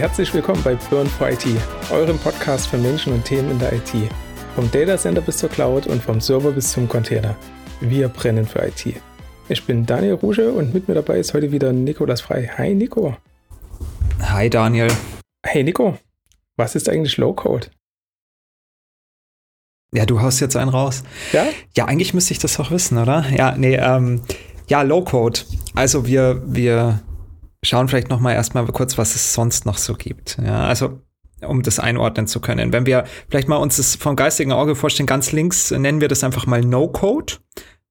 herzlich willkommen bei Burn for IT, eurem Podcast für Menschen und Themen in der IT. Vom Datacenter bis zur Cloud und vom Server bis zum Container. Wir brennen für IT. Ich bin Daniel Ruge und mit mir dabei ist heute wieder Nikolas Frei. Hi Nico. Hi Daniel. Hey Nico, was ist eigentlich Low Code? Ja, du haust jetzt einen raus. Ja? Ja, eigentlich müsste ich das doch wissen, oder? Ja, nee, ähm, ja, Low Code. Also wir, wir schauen vielleicht noch mal erstmal kurz, was es sonst noch so gibt. Ja, also um das einordnen zu können. Wenn wir vielleicht mal uns das vom geistigen Auge vorstellen, ganz links nennen wir das einfach mal No-Code.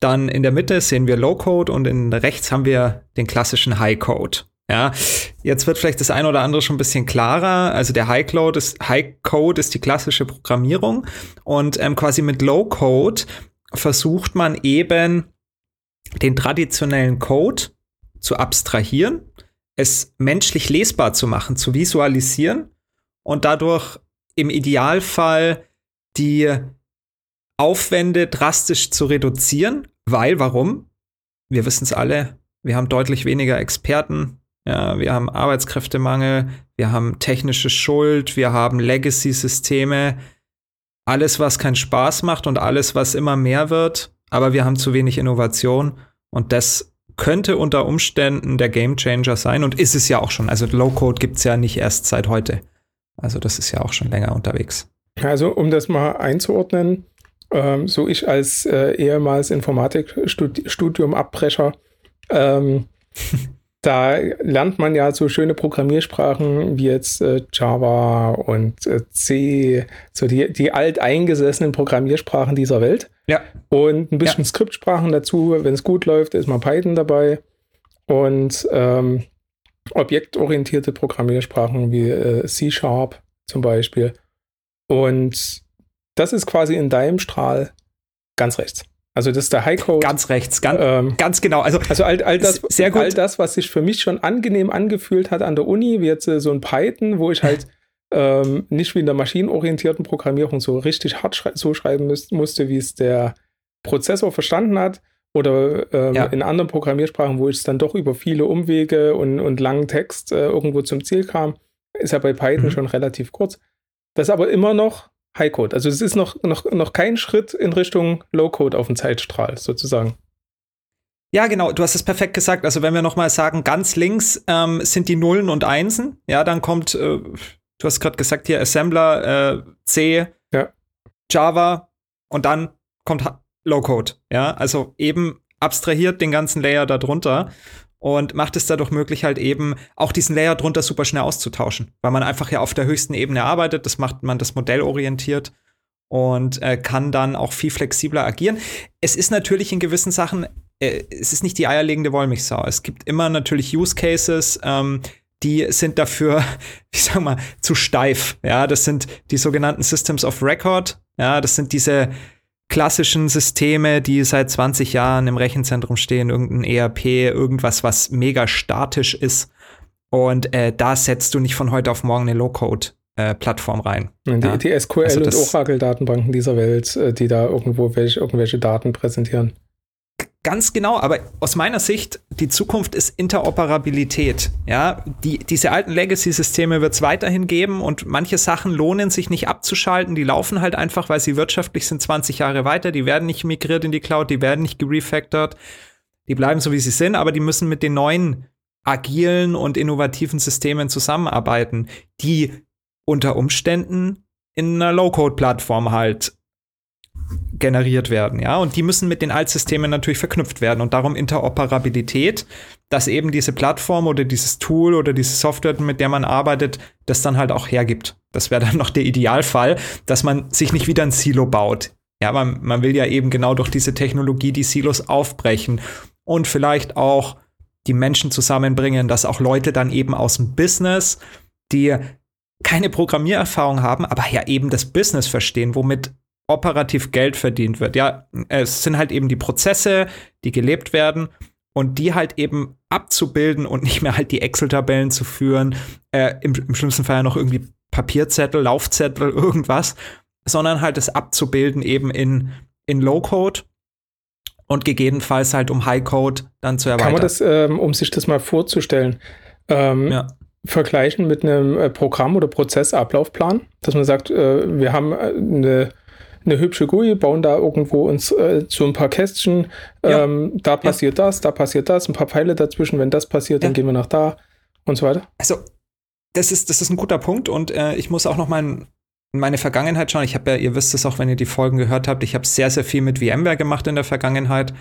Dann in der Mitte sehen wir Low-Code und in rechts haben wir den klassischen High-Code. Ja, jetzt wird vielleicht das eine oder andere schon ein bisschen klarer. Also der High Code ist, High Code ist die klassische Programmierung und ähm, quasi mit Low Code versucht man eben den traditionellen Code zu abstrahieren es menschlich lesbar zu machen, zu visualisieren und dadurch im Idealfall die Aufwände drastisch zu reduzieren, weil warum? Wir wissen es alle, wir haben deutlich weniger Experten, ja, wir haben Arbeitskräftemangel, wir haben technische Schuld, wir haben Legacy-Systeme, alles, was keinen Spaß macht und alles, was immer mehr wird, aber wir haben zu wenig Innovation. Und das könnte unter Umständen der Gamechanger sein und ist es ja auch schon. Also Low-Code gibt es ja nicht erst seit heute. Also das ist ja auch schon länger unterwegs. Also um das mal einzuordnen, ähm, so ich als äh, ehemals Informatikstudium-Abbrecher, ähm, da lernt man ja so schöne Programmiersprachen wie jetzt äh, Java und äh, C, so die, die alteingesessenen Programmiersprachen dieser Welt. Ja. Und ein bisschen ja. Skriptsprachen dazu. Wenn es gut läuft, ist mal Python dabei. Und ähm, objektorientierte Programmiersprachen wie äh, C-Sharp zum Beispiel. Und das ist quasi in deinem Strahl ganz rechts. Also das ist der Highcode. Ganz rechts, ganz, ähm, ganz genau. Also, also all, all, das, sehr gut. all das, was sich für mich schon angenehm angefühlt hat an der Uni, wie jetzt äh, so ein Python, wo ich halt ähm, nicht wie in der maschinenorientierten Programmierung so richtig hart schrei so schreiben müß, musste, wie es der Prozessor verstanden hat. Oder ähm, ja. in anderen Programmiersprachen, wo ich dann doch über viele Umwege und, und langen Text äh, irgendwo zum Ziel kam, ist ja bei Python mhm. schon relativ kurz. Das ist aber immer noch High-Code. Also es ist noch, noch, noch kein Schritt in Richtung Low-Code auf dem Zeitstrahl sozusagen. Ja, genau, du hast es perfekt gesagt. Also wenn wir nochmal sagen, ganz links ähm, sind die Nullen und Einsen, ja, dann kommt äh, du hast gerade gesagt hier Assembler, äh, C, ja. Java und dann kommt Low-Code. Ja, also eben abstrahiert den ganzen Layer darunter und macht es dadurch möglich, halt eben auch diesen Layer drunter super schnell auszutauschen, weil man einfach ja auf der höchsten Ebene arbeitet. Das macht man das Modell orientiert und äh, kann dann auch viel flexibler agieren. Es ist natürlich in gewissen Sachen, äh, es ist nicht die eierlegende Wollmilchsau. Es gibt immer natürlich Use Cases, ähm, die sind dafür, ich sag mal, zu steif. Ja, das sind die sogenannten Systems of Record. Ja, das sind diese klassischen Systeme, die seit 20 Jahren im Rechenzentrum stehen, irgendein ERP, irgendwas, was mega statisch ist. Und äh, da setzt du nicht von heute auf morgen eine Low-Code-Plattform äh, rein. Die, ja? die SQL- also und Oracle-Datenbanken dieser Welt, äh, die da irgendwo welche, irgendwelche Daten präsentieren. Ganz genau, aber aus meiner Sicht, die Zukunft ist Interoperabilität. Ja, die, diese alten Legacy-Systeme wird es weiterhin geben und manche Sachen lohnen sich nicht abzuschalten. Die laufen halt einfach, weil sie wirtschaftlich sind 20 Jahre weiter. Die werden nicht migriert in die Cloud, die werden nicht gerefactored. Die bleiben so, wie sie sind, aber die müssen mit den neuen agilen und innovativen Systemen zusammenarbeiten, die unter Umständen in einer Low-Code-Plattform halt generiert werden, ja, und die müssen mit den Altsystemen natürlich verknüpft werden und darum Interoperabilität, dass eben diese Plattform oder dieses Tool oder diese Software, mit der man arbeitet, das dann halt auch hergibt. Das wäre dann noch der Idealfall, dass man sich nicht wieder ein Silo baut. Ja, man, man will ja eben genau durch diese Technologie die Silos aufbrechen und vielleicht auch die Menschen zusammenbringen, dass auch Leute dann eben aus dem Business, die keine Programmiererfahrung haben, aber ja eben das Business verstehen, womit operativ Geld verdient wird. Ja, es sind halt eben die Prozesse, die gelebt werden und die halt eben abzubilden und nicht mehr halt die Excel-Tabellen zu führen, äh, im, im schlimmsten Fall ja noch irgendwie Papierzettel, Laufzettel, irgendwas, sondern halt es abzubilden eben in, in Low-Code und gegebenenfalls halt um High-Code dann zu erweitern. Kann man das, ähm, um sich das mal vorzustellen, ähm, ja. vergleichen mit einem äh, Programm- oder Prozessablaufplan, dass man sagt, äh, wir haben eine, eine hübsche GUI, bauen da irgendwo uns äh, so ein paar Kästchen, ja. ähm, da passiert ja. das, da passiert das, ein paar Pfeile dazwischen, wenn das passiert, dann gehen wir nach da und so weiter. Also, das ist, das ist ein guter Punkt und äh, ich muss auch noch mal in meine Vergangenheit schauen. Ich habe ja, ihr wisst es auch, wenn ihr die Folgen gehört habt, ich habe sehr, sehr viel mit VMware gemacht in der Vergangenheit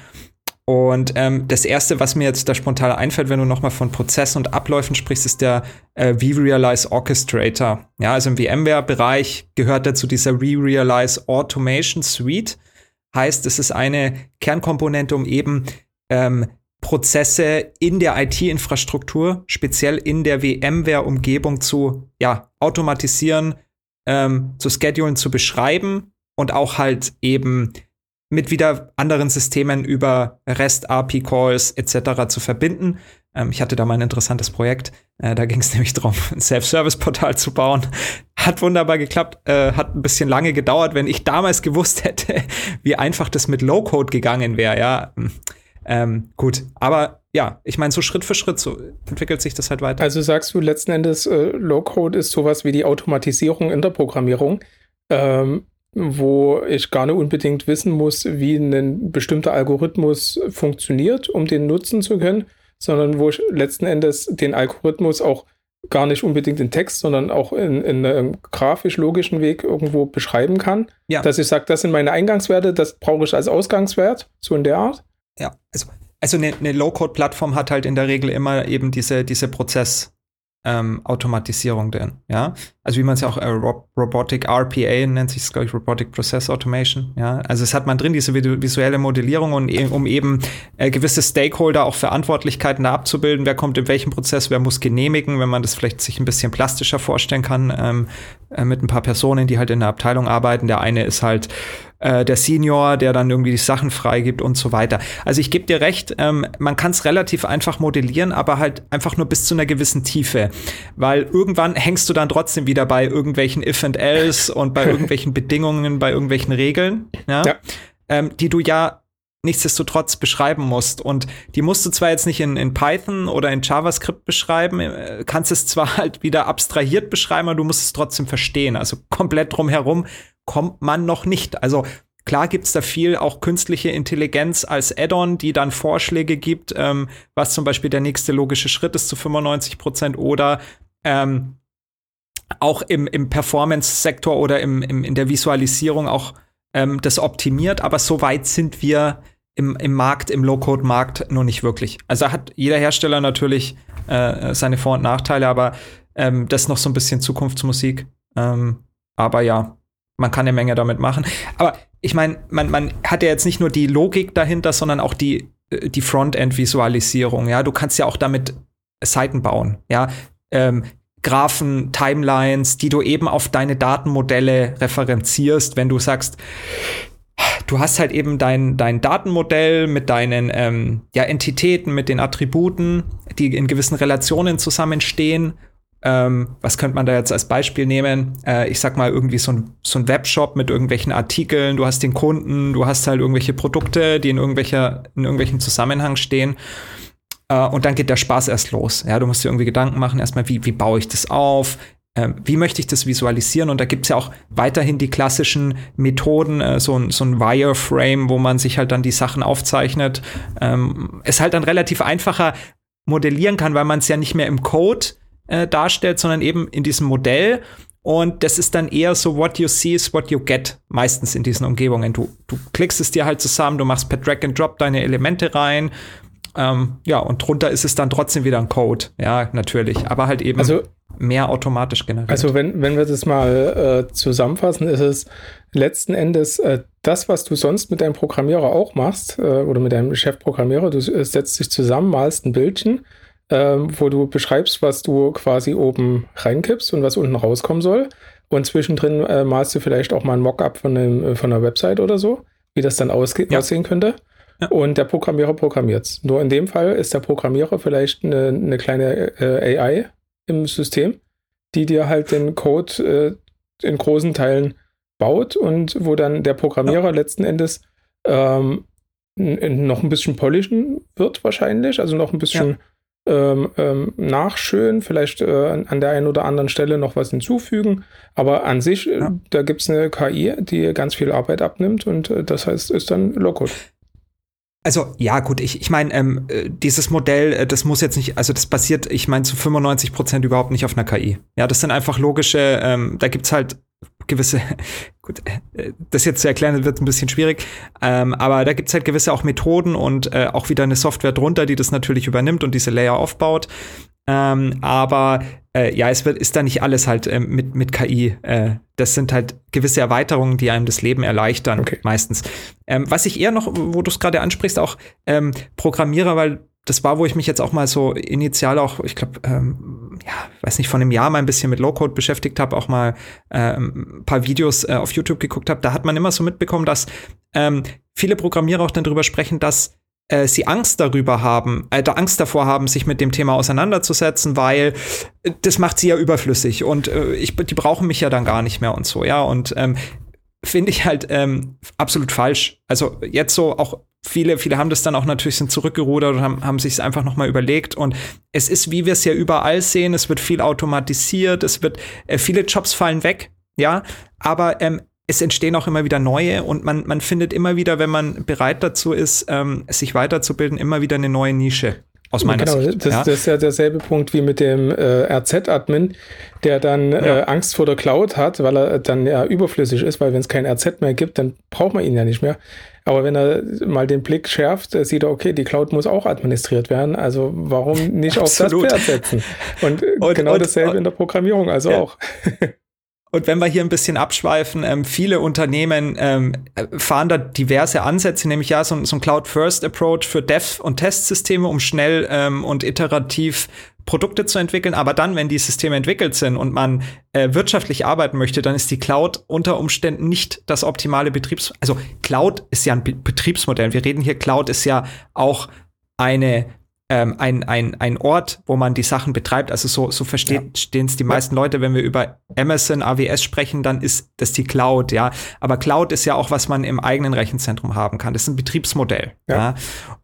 und ähm, das erste, was mir jetzt da spontan einfällt, wenn du nochmal von Prozessen und Abläufen sprichst, ist der äh, vRealize Orchestrator. Ja, also im VMware-Bereich gehört dazu dieser vRealize Automation Suite. Heißt, es ist eine Kernkomponente, um eben ähm, Prozesse in der IT-Infrastruktur, speziell in der VMware-Umgebung zu ja, automatisieren, ähm, zu schedulen, zu beschreiben und auch halt eben mit wieder anderen Systemen über REST API Calls etc. zu verbinden. Ähm, ich hatte da mal ein interessantes Projekt. Äh, da ging es nämlich darum, ein Self-Service-Portal zu bauen. Hat wunderbar geklappt, äh, hat ein bisschen lange gedauert. Wenn ich damals gewusst hätte, wie einfach das mit Low-Code gegangen wäre, ja. Hm, ähm, gut, aber ja, ich meine, so Schritt für Schritt so entwickelt sich das halt weiter. Also sagst du letzten Endes, äh, Low-Code ist sowas wie die Automatisierung in der Programmierung. Ähm, wo ich gar nicht unbedingt wissen muss, wie ein bestimmter Algorithmus funktioniert, um den nutzen zu können, sondern wo ich letzten Endes den Algorithmus auch gar nicht unbedingt in Text, sondern auch in, in einem grafisch-logischen Weg irgendwo beschreiben kann. Ja. Dass ich sage, das sind meine Eingangswerte, das brauche ich als Ausgangswert, so in der Art. Ja, also, also eine, eine Low-Code-Plattform hat halt in der Regel immer eben diese, diese Prozess- ähm, Automatisierung denn, ja. Also wie man es ja auch äh, Robotic RPA nennt sich es, glaube ich, Robotic Process Automation, ja. Also es hat man drin, diese visuelle Modellierung und e um eben äh, gewisse Stakeholder auch Verantwortlichkeiten da abzubilden, wer kommt in welchem Prozess, wer muss genehmigen, wenn man das vielleicht sich ein bisschen plastischer vorstellen kann, ähm, äh, mit ein paar Personen, die halt in der Abteilung arbeiten. Der eine ist halt äh, der Senior, der dann irgendwie die Sachen freigibt und so weiter. Also ich gebe dir recht, ähm, man kann es relativ einfach modellieren, aber halt einfach nur bis zu einer gewissen Tiefe, weil irgendwann hängst du dann trotzdem wieder bei irgendwelchen If and Else und bei irgendwelchen Bedingungen, bei irgendwelchen Regeln, ja, ja. Ähm, die du ja nichtsdestotrotz beschreiben musst. Und die musst du zwar jetzt nicht in, in Python oder in JavaScript beschreiben, äh, kannst es zwar halt wieder abstrahiert beschreiben, aber du musst es trotzdem verstehen. Also komplett drumherum kommt man noch nicht. Also klar gibt's da viel auch künstliche Intelligenz als Add-on, die dann Vorschläge gibt, ähm, was zum Beispiel der nächste logische Schritt ist zu 95 Prozent oder ähm, auch im, im Performance-Sektor oder im, im, in der Visualisierung auch ähm, das optimiert, aber so weit sind wir im, im Markt, im Low-Code-Markt noch nicht wirklich. Also hat jeder Hersteller natürlich äh, seine Vor- und Nachteile, aber ähm, das ist noch so ein bisschen Zukunftsmusik. Ähm, aber ja, man kann eine Menge damit machen. Aber ich meine, man, man hat ja jetzt nicht nur die Logik dahinter, sondern auch die, äh, die Frontend-Visualisierung. Ja, du kannst ja auch damit Seiten bauen. Ja, ähm, Graphen, Timelines, die du eben auf deine Datenmodelle referenzierst, wenn du sagst, du hast halt eben dein, dein Datenmodell mit deinen ähm, ja, Entitäten, mit den Attributen, die in gewissen Relationen zusammenstehen ähm, was könnte man da jetzt als Beispiel nehmen? Äh, ich sag mal irgendwie so ein, so ein Webshop mit irgendwelchen Artikeln. Du hast den Kunden, du hast halt irgendwelche Produkte, die in, irgendwelcher, in irgendwelchen Zusammenhang stehen. Äh, und dann geht der Spaß erst los. Ja, du musst dir irgendwie Gedanken machen, erstmal, wie, wie baue ich das auf? Ähm, wie möchte ich das visualisieren? Und da gibt's ja auch weiterhin die klassischen Methoden, äh, so, ein, so ein Wireframe, wo man sich halt dann die Sachen aufzeichnet. Ähm, ist halt dann relativ einfacher modellieren kann, weil man es ja nicht mehr im Code äh, darstellt, sondern eben in diesem Modell. Und das ist dann eher so, what you see is what you get, meistens in diesen Umgebungen. Du, du klickst es dir halt zusammen, du machst per Drag and Drop deine Elemente rein. Ähm, ja, und drunter ist es dann trotzdem wieder ein Code. Ja, natürlich. Aber halt eben also, mehr automatisch generiert. Also, wenn, wenn wir das mal äh, zusammenfassen, ist es letzten Endes äh, das, was du sonst mit deinem Programmierer auch machst, äh, oder mit deinem Chefprogrammierer. Du äh, setzt dich zusammen, malst ein Bildchen ähm, wo du beschreibst, was du quasi oben reinkippst und was unten rauskommen soll. Und zwischendrin äh, malst du vielleicht auch mal ein Mockup von, äh, von einer Website oder so, wie das dann ja. aussehen könnte. Ja. Und der Programmierer programmiert es. Nur in dem Fall ist der Programmierer vielleicht eine, eine kleine äh, AI im System, die dir halt den Code äh, in großen Teilen baut und wo dann der Programmierer ja. letzten Endes ähm, noch ein bisschen polischen wird wahrscheinlich, also noch ein bisschen ähm, ähm, nachschön, vielleicht äh, an der einen oder anderen Stelle noch was hinzufügen. Aber an sich, äh, ja. da gibt es eine KI, die ganz viel Arbeit abnimmt und äh, das heißt, ist dann Low-Code. Also ja, gut, ich, ich meine, ähm, äh, dieses Modell, äh, das muss jetzt nicht, also das basiert, ich meine, zu 95 Prozent überhaupt nicht auf einer KI. Ja, das sind einfach logische, ähm, da gibt's halt gewisse, gut, äh, das jetzt zu erklären wird ein bisschen schwierig, ähm, aber da gibt's halt gewisse auch Methoden und äh, auch wieder eine Software drunter, die das natürlich übernimmt und diese Layer aufbaut. Ähm, aber äh, ja, es wird, ist da nicht alles halt äh, mit, mit KI. Äh, das sind halt gewisse Erweiterungen, die einem das Leben erleichtern, okay. meistens. Ähm, was ich eher noch, wo du es gerade ansprichst, auch ähm, Programmierer, weil das war, wo ich mich jetzt auch mal so initial auch, ich glaube, ähm, ja, weiß nicht, von einem Jahr mal ein bisschen mit Low-Code beschäftigt habe, auch mal ähm, ein paar Videos äh, auf YouTube geguckt habe. Da hat man immer so mitbekommen, dass ähm, viele Programmierer auch dann drüber sprechen, dass äh, sie Angst darüber haben, äh, Angst davor haben, sich mit dem Thema auseinanderzusetzen, weil äh, das macht sie ja überflüssig und äh, ich, die brauchen mich ja dann gar nicht mehr und so, ja. Und ähm, finde ich halt ähm, absolut falsch. Also jetzt so auch viele, viele haben das dann auch natürlich sind zurückgerudert und haben, haben sich es einfach nochmal überlegt. Und es ist, wie wir es ja überall sehen, es wird viel automatisiert, es wird, äh, viele Jobs fallen weg, ja, aber ähm, es entstehen auch immer wieder neue und man, man findet immer wieder, wenn man bereit dazu ist, ähm, sich weiterzubilden, immer wieder eine neue Nische. Aus meiner genau, Sicht. Das, ja. das ist ja derselbe Punkt wie mit dem äh, RZ-Admin, der dann ja. äh, Angst vor der Cloud hat, weil er dann ja überflüssig ist, weil wenn es kein RZ mehr gibt, dann braucht man ihn ja nicht mehr. Aber wenn er mal den Blick schärft, äh, sieht er, okay, die Cloud muss auch administriert werden. Also warum nicht auf das Pferd setzen? Und, äh, und genau und, dasselbe und, in der Programmierung also ja. auch. Und wenn wir hier ein bisschen abschweifen, ähm, viele Unternehmen ähm, fahren da diverse Ansätze, nämlich ja so, so ein Cloud-First-Approach für Dev- und Testsysteme, um schnell ähm, und iterativ Produkte zu entwickeln. Aber dann, wenn die Systeme entwickelt sind und man äh, wirtschaftlich arbeiten möchte, dann ist die Cloud unter Umständen nicht das optimale Betriebs... Also Cloud ist ja ein Be Betriebsmodell. Wir reden hier, Cloud ist ja auch eine ähm, ein, ein, ein Ort, wo man die Sachen betreibt. Also so, so verstehen ja. es die meisten Leute, wenn wir über Amazon AWS sprechen, dann ist das die Cloud, ja. Aber Cloud ist ja auch, was man im eigenen Rechenzentrum haben kann. Das ist ein Betriebsmodell. Ja. ja?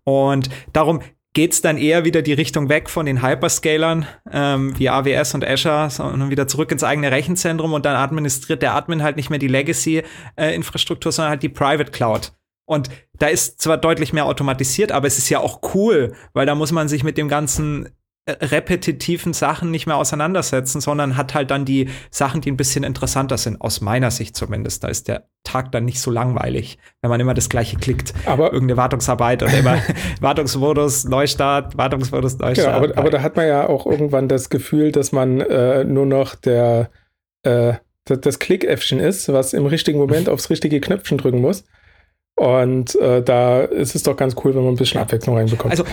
Und darum geht es dann eher wieder die Richtung weg von den Hyperscalern ähm, wie AWS und Azure, sondern wieder zurück ins eigene Rechenzentrum und dann administriert der Admin halt nicht mehr die Legacy-Infrastruktur, äh, sondern halt die Private Cloud. Und da ist zwar deutlich mehr automatisiert, aber es ist ja auch cool, weil da muss man sich mit dem ganzen äh, repetitiven Sachen nicht mehr auseinandersetzen, sondern hat halt dann die Sachen, die ein bisschen interessanter sind, aus meiner Sicht zumindest. Da ist der Tag dann nicht so langweilig, wenn man immer das gleiche klickt. Aber irgendeine Wartungsarbeit oder immer Wartungsmodus, Neustart, Wartungsmodus, Neustart. Genau, aber, aber, da hat man ja auch irgendwann das Gefühl, dass man äh, nur noch der äh, das, das Klick-Äffchen ist, was im richtigen Moment aufs richtige Knöpfchen drücken muss. Und äh, da ist es doch ganz cool, wenn man ein bisschen Abwechslung reinbekommt. Also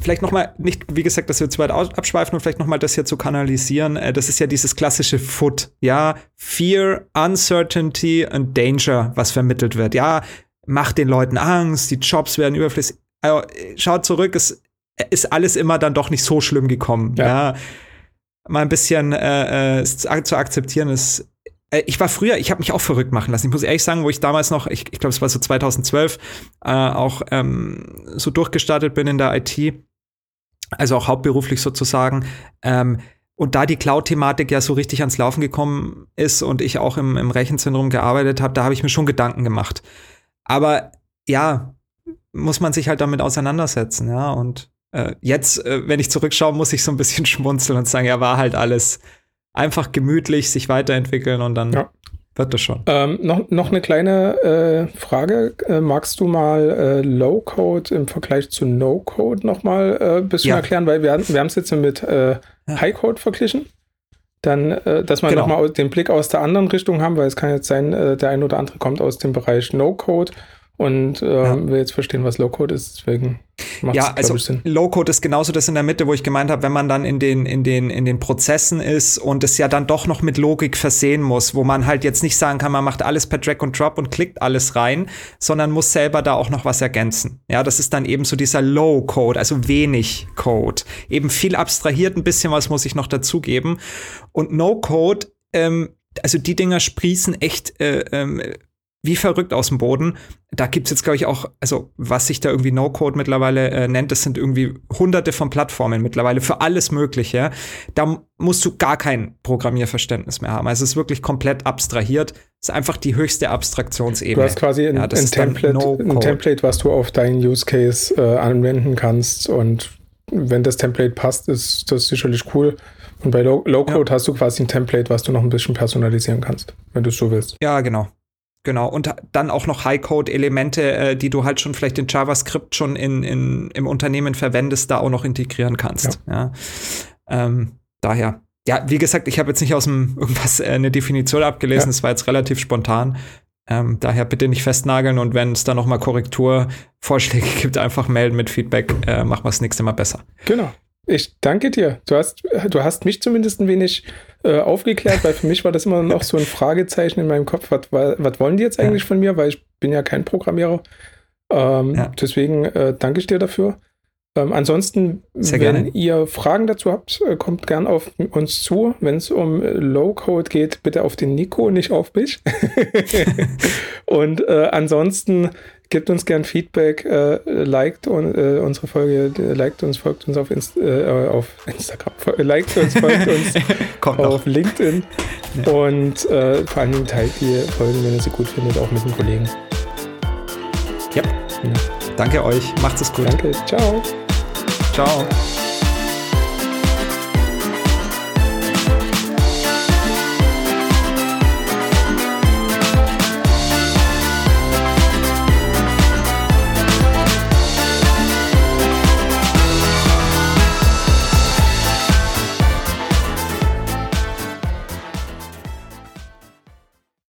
vielleicht nochmal, nicht, wie gesagt, dass wir zu weit abschweifen und vielleicht nochmal das hier zu kanalisieren. Äh, das ist ja dieses klassische Foot. Ja, Fear, Uncertainty und Danger, was vermittelt wird. Ja, macht den Leuten Angst, die Jobs werden überflüssig. Also, schaut zurück, es ist alles immer dann doch nicht so schlimm gekommen. Ja. ja. Mal ein bisschen äh, äh zu akzeptieren ist äh, ich war früher, ich habe mich auch verrückt machen lassen. Ich muss ehrlich sagen, wo ich damals noch, ich, ich glaube, es war so 2012, äh, auch ähm, so durchgestartet bin in der IT, also auch hauptberuflich sozusagen. Ähm, und da die Cloud-Thematik ja so richtig ans Laufen gekommen ist und ich auch im, im Rechenzentrum gearbeitet habe, da habe ich mir schon Gedanken gemacht. Aber ja, muss man sich halt damit auseinandersetzen, ja. Und äh, jetzt, äh, wenn ich zurückschaue, muss ich so ein bisschen schmunzeln und sagen, ja, war halt alles einfach gemütlich sich weiterentwickeln und dann ja. wird das schon. Ähm, noch, noch eine kleine äh, Frage. Äh, magst du mal äh, Low-Code im Vergleich zu No-Code nochmal äh, ein bisschen ja. erklären? Weil wir, wir haben es jetzt mit äh, High-Code verglichen. Dann, äh, dass wir genau. nochmal den Blick aus der anderen Richtung haben, weil es kann jetzt sein, äh, der ein oder andere kommt aus dem Bereich No-Code und äh, ja. will jetzt verstehen, was Low-Code ist. Deswegen macht ja, also Low-Code ist genauso das in der Mitte, wo ich gemeint habe, wenn man dann in den, in, den, in den Prozessen ist und es ja dann doch noch mit Logik versehen muss, wo man halt jetzt nicht sagen kann, man macht alles per Drag und Drop und klickt alles rein, sondern muss selber da auch noch was ergänzen. Ja, das ist dann eben so dieser Low-Code, also wenig Code. Eben viel abstrahiert, ein bisschen was muss ich noch dazugeben. Und No-Code, ähm, also die Dinger sprießen echt äh, ähm, wie verrückt aus dem Boden. Da gibt's jetzt, glaube ich, auch, also was sich da irgendwie No-Code mittlerweile äh, nennt, das sind irgendwie hunderte von Plattformen mittlerweile für alles Mögliche. Da musst du gar kein Programmierverständnis mehr haben. Also es ist wirklich komplett abstrahiert. Es ist einfach die höchste Abstraktionsebene. Du hast quasi ein, ja, ein Template, no ein Template, was du auf deinen Use Case äh, anwenden kannst. Und wenn das Template passt, ist das sicherlich cool. Und bei Low-Code ja. hast du quasi ein Template, was du noch ein bisschen personalisieren kannst, wenn du es so willst. Ja, genau. Genau, und dann auch noch High-Code-Elemente, äh, die du halt schon vielleicht in JavaScript schon in, in, im Unternehmen verwendest, da auch noch integrieren kannst. Ja. ja. Ähm, daher, ja, wie gesagt, ich habe jetzt nicht aus dem irgendwas äh, eine Definition abgelesen, es ja. war jetzt relativ spontan. Ähm, daher bitte nicht festnageln und wenn es da nochmal Korrekturvorschläge gibt, einfach melden mit Feedback, äh, machen wir das nächste Mal besser. Genau. Ich danke dir. Du hast, du hast mich zumindest ein wenig äh, aufgeklärt, weil für mich war das immer noch so ein Fragezeichen in meinem Kopf. Was, was wollen die jetzt eigentlich ja. von mir? Weil ich bin ja kein Programmierer. Ähm, ja. Deswegen äh, danke ich dir dafür. Ähm, ansonsten, wenn ihr Fragen dazu habt, äh, kommt gern auf uns zu. Wenn es um Low-Code geht, bitte auf den Nico, nicht auf mich. Und äh, ansonsten Gebt uns gern Feedback, äh, liked un, äh, unsere Folge, liked uns, folgt uns auf, Inst äh, auf Instagram, liked uns, folgt uns auf LinkedIn ja. und äh, vor allem teilt die Folgen, wenn ihr sie gut findet, auch mit den Kollegen. Ja. ja. Danke euch, macht es gut. Danke, ciao. Ciao.